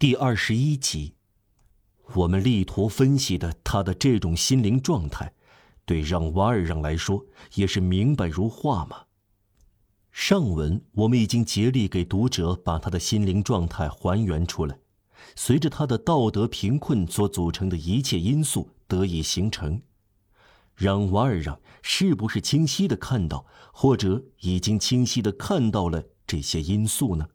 第二十一集，我们力图分析的他的这种心灵状态，对让瓦尔让来说也是明白如画吗？上文我们已经竭力给读者把他的心灵状态还原出来，随着他的道德贫困所组成的一切因素得以形成，让瓦尔让是不是清晰的看到，或者已经清晰的看到了这些因素呢？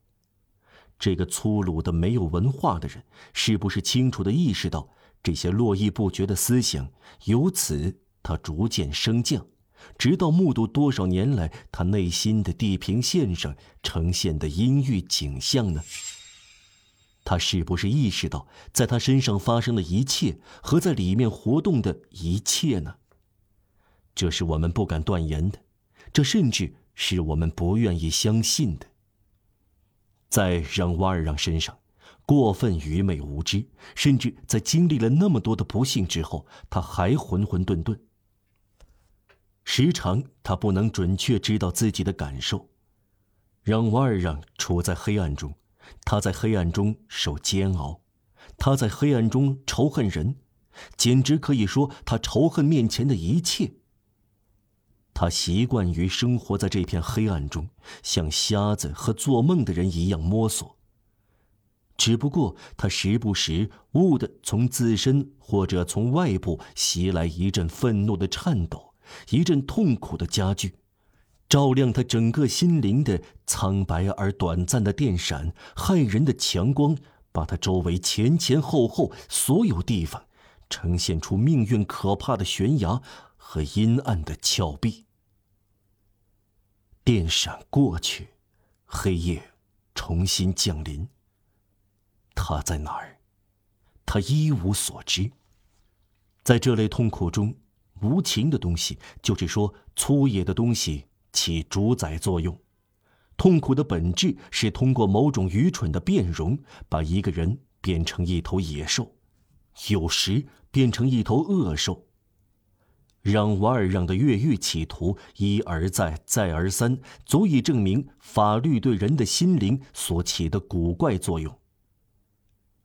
这个粗鲁的、没有文化的人，是不是清楚的意识到这些络绎不绝的思想？由此，他逐渐升降，直到目睹多少年来他内心的地平线上呈现的阴郁景象呢？他是不是意识到，在他身上发生的一切和在里面活动的一切呢？这是我们不敢断言的，这甚至是我们不愿意相信的。在让瓦尔让身上，过分愚昧无知，甚至在经历了那么多的不幸之后，他还浑浑沌沌。时常他不能准确知道自己的感受。让瓦尔让处在黑暗中，他在黑暗中受煎熬，他在黑暗中仇恨人，简直可以说他仇恨面前的一切。他习惯于生活在这片黑暗中，像瞎子和做梦的人一样摸索。只不过他时不时悟的从自身或者从外部袭来一阵愤怒的颤抖，一阵痛苦的加剧，照亮他整个心灵的苍白而短暂的电闪，骇人的强光，把他周围前前后后所有地方，呈现出命运可怕的悬崖和阴暗的峭壁。电闪过去，黑夜重新降临。他在哪儿？他一无所知。在这类痛苦中，无情的东西，就是说粗野的东西，起主宰作用。痛苦的本质是通过某种愚蠢的变容，把一个人变成一头野兽，有时变成一头恶兽。让瓦尔让的越狱企图一而再、再而三，足以证明法律对人的心灵所起的古怪作用。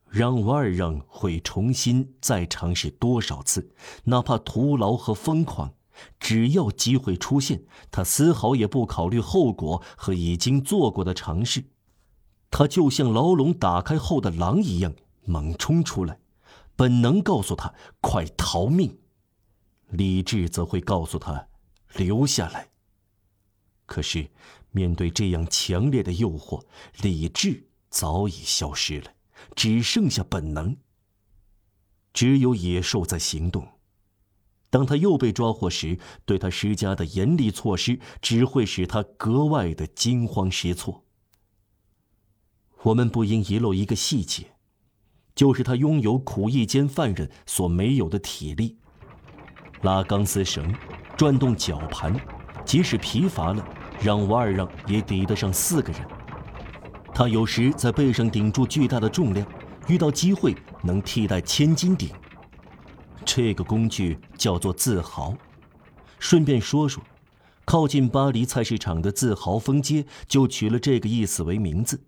让瓦尔让会重新再尝试多少次，哪怕徒劳和疯狂，只要机会出现，他丝毫也不考虑后果和已经做过的尝试。他就像牢笼打开后的狼一样猛冲出来，本能告诉他快逃命。理智则会告诉他留下来。可是，面对这样强烈的诱惑，理智早已消失了，只剩下本能。只有野兽在行动。当他又被抓获时，对他施加的严厉措施只会使他格外的惊慌失措。我们不应遗漏一个细节，就是他拥有苦役间犯人所没有的体力。拉钢丝绳，转动绞盘，即使疲乏了，让瓦尔让也抵得上四个人。他有时在背上顶住巨大的重量，遇到机会能替代千斤顶。这个工具叫做自豪。顺便说说，靠近巴黎菜市场的自豪风街就取了这个意思为名字。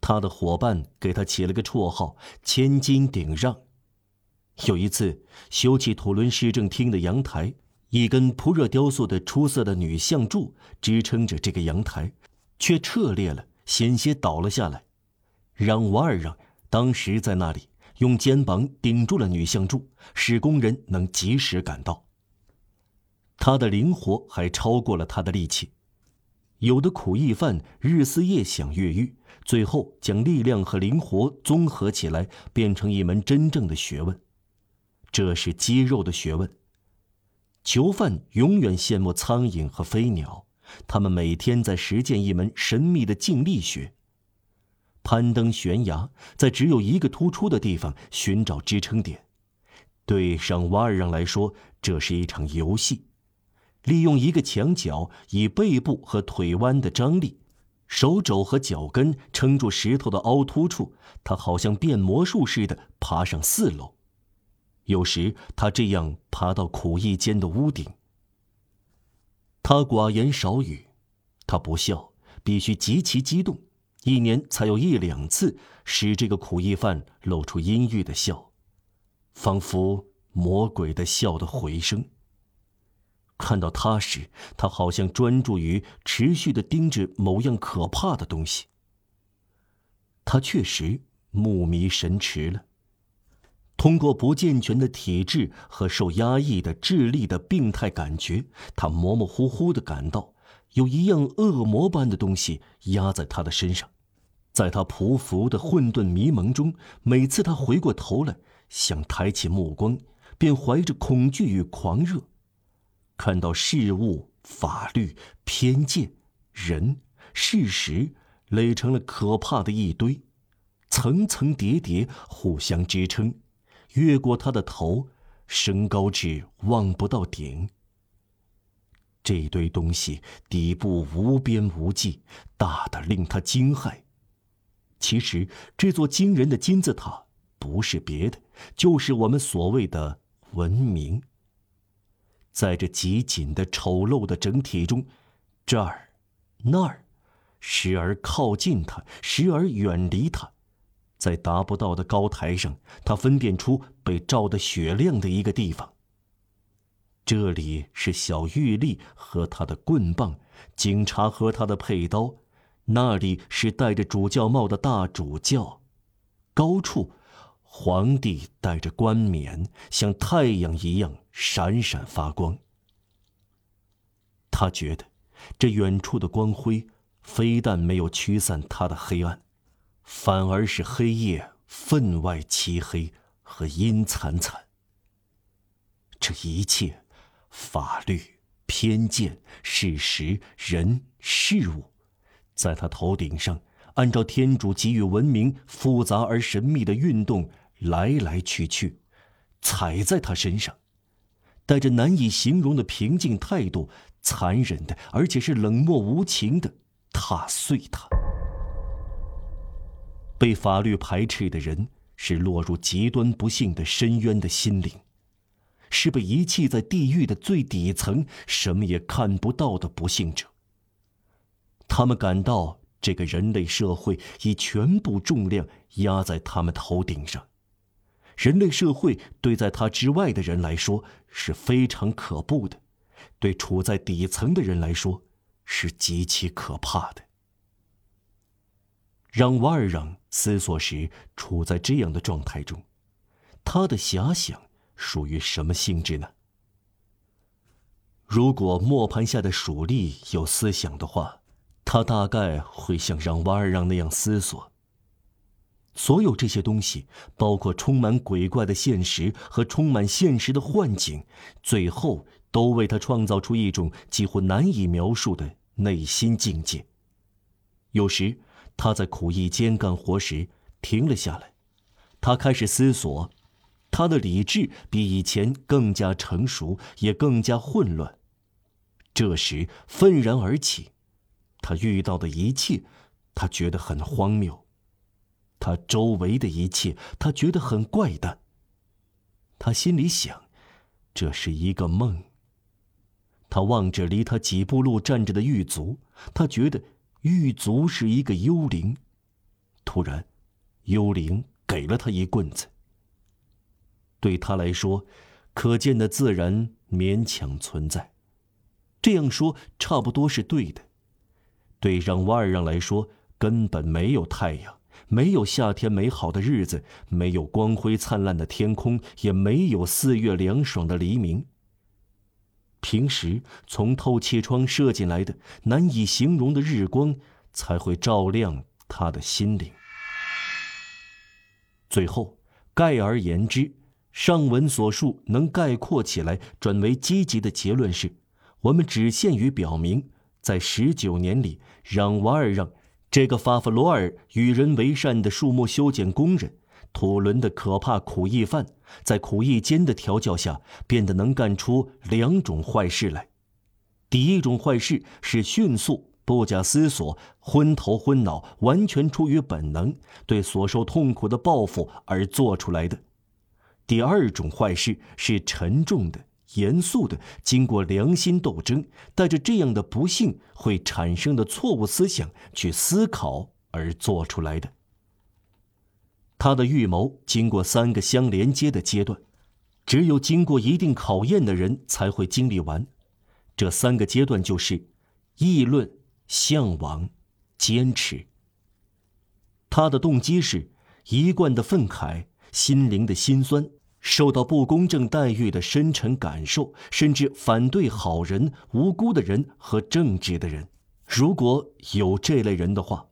他的伙伴给他起了个绰号“千斤顶让”。有一次，修葺土伦市政厅的阳台，一根铺热雕塑的出色的女像柱支撑着这个阳台，却撤裂了，险些倒了下来。让瓦尔让当时在那里，用肩膀顶住了女像柱，使工人能及时赶到。他的灵活还超过了他的力气。有的苦役犯日思夜想越狱，最后将力量和灵活综合起来，变成一门真正的学问。这是肌肉的学问。囚犯永远羡慕苍蝇和飞鸟，他们每天在实践一门神秘的静力学。攀登悬崖，在只有一个突出的地方寻找支撑点。对上瓦尔让来说，这是一场游戏。利用一个墙角，以背部和腿弯的张力，手肘和脚跟撑住石头的凹凸处，他好像变魔术似的爬上四楼。有时他这样爬到苦役间的屋顶。他寡言少语，他不笑，必须极其激动，一年才有一两次使这个苦役犯露出阴郁的笑，仿佛魔鬼的笑的回声。看到他时，他好像专注于持续的盯着某样可怕的东西。他确实目迷神驰了。通过不健全的体质和受压抑的智力的病态感觉，他模模糊糊的感到有一样恶魔般的东西压在他的身上。在他匍匐的混沌迷蒙中，每次他回过头来，想抬起目光，便怀着恐惧与狂热。看到事物、法律、偏见、人、事实垒成了可怕的一堆，层层叠叠，互相支撑，越过他的头，升高至望不到顶。这堆东西底部无边无际，大的令他惊骇。其实，这座惊人的金字塔不是别的，就是我们所谓的文明。在这极紧的丑陋的整体中，这儿、那儿，时而靠近它，时而远离它，在达不到的高台上，他分辨出被照得雪亮的一个地方。这里是小玉立和他的棍棒，警察和他的佩刀；那里是戴着主教帽的大主教，高处。皇帝戴着冠冕，像太阳一样闪闪发光。他觉得，这远处的光辉，非但没有驱散他的黑暗，反而使黑夜分外漆黑和阴惨惨。这一切，法律、偏见、事实、人、事物，在他头顶上，按照天主给予文明复杂而神秘的运动。来来去去，踩在他身上，带着难以形容的平静态度，残忍的，而且是冷漠无情的踏碎他。被法律排斥的人，是落入极端不幸的深渊的心灵，是被遗弃在地狱的最底层、什么也看不到的不幸者。他们感到这个人类社会以全部重量压在他们头顶上。人类社会对在他之外的人来说是非常可怖的，对处在底层的人来说是极其可怕的。让瓦尔让思索时处在这样的状态中，他的遐想属于什么性质呢？如果磨盘下的鼠力有思想的话，他大概会像让瓦尔让那样思索。所有这些东西，包括充满鬼怪的现实和充满现实的幻境，最后都为他创造出一种几乎难以描述的内心境界。有时，他在苦役间干活时停了下来，他开始思索，他的理智比以前更加成熟，也更加混乱。这时，愤然而起，他遇到的一切，他觉得很荒谬。他周围的一切，他觉得很怪诞。他心里想，这是一个梦。他望着离他几步路站着的狱卒，他觉得狱卒是一个幽灵。突然，幽灵给了他一棍子。对他来说，可见的自然勉强存在，这样说差不多是对的。对让瓦尔让来说，根本没有太阳。没有夏天美好的日子，没有光辉灿烂的天空，也没有四月凉爽的黎明。平时从透气窗射进来的难以形容的日光，才会照亮他的心灵。最后，概而言之，上文所述能概括起来转为积极的结论是：我们只限于表明，在十九年里，让瓦尔让。这个法弗罗尔与人为善的树木修剪工人，土伦的可怕苦役犯，在苦役间的调教下，变得能干出两种坏事来。第一种坏事是迅速、不假思索、昏头昏脑、完全出于本能，对所受痛苦的报复而做出来的；第二种坏事是沉重的。严肃的，经过良心斗争，带着这样的不幸会产生的错误思想去思考而做出来的。他的预谋经过三个相连接的阶段，只有经过一定考验的人才会经历完。这三个阶段就是议论、向往、坚持。他的动机是一贯的愤慨、心灵的辛酸、受到不公正待遇的深沉感受，甚至反对好人、无辜的人和正直的人。如果有这类人的话，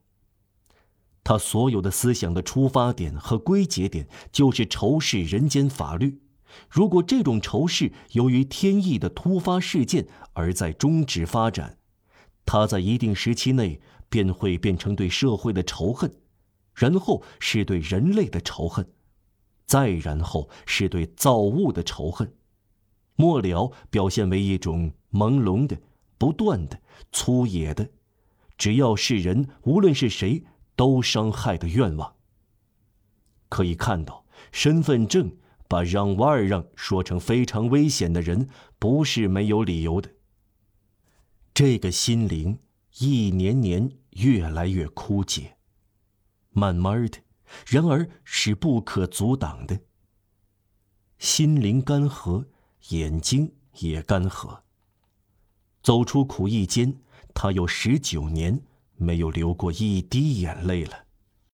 他所有的思想的出发点和归结点就是仇视人间法律。如果这种仇视由于天意的突发事件而在终止发展，他在一定时期内便会变成对社会的仇恨。然后是对人类的仇恨，再然后是对造物的仇恨，末了表现为一种朦胧的、不断的、粗野的，只要是人，无论是谁，都伤害的愿望。可以看到，身份证把让瓦尔让说成非常危险的人，不是没有理由的。这个心灵一年年越来越枯竭。慢慢的，然而是不可阻挡的。心灵干涸，眼睛也干涸。走出苦役间，他有十九年没有流过一滴眼泪了。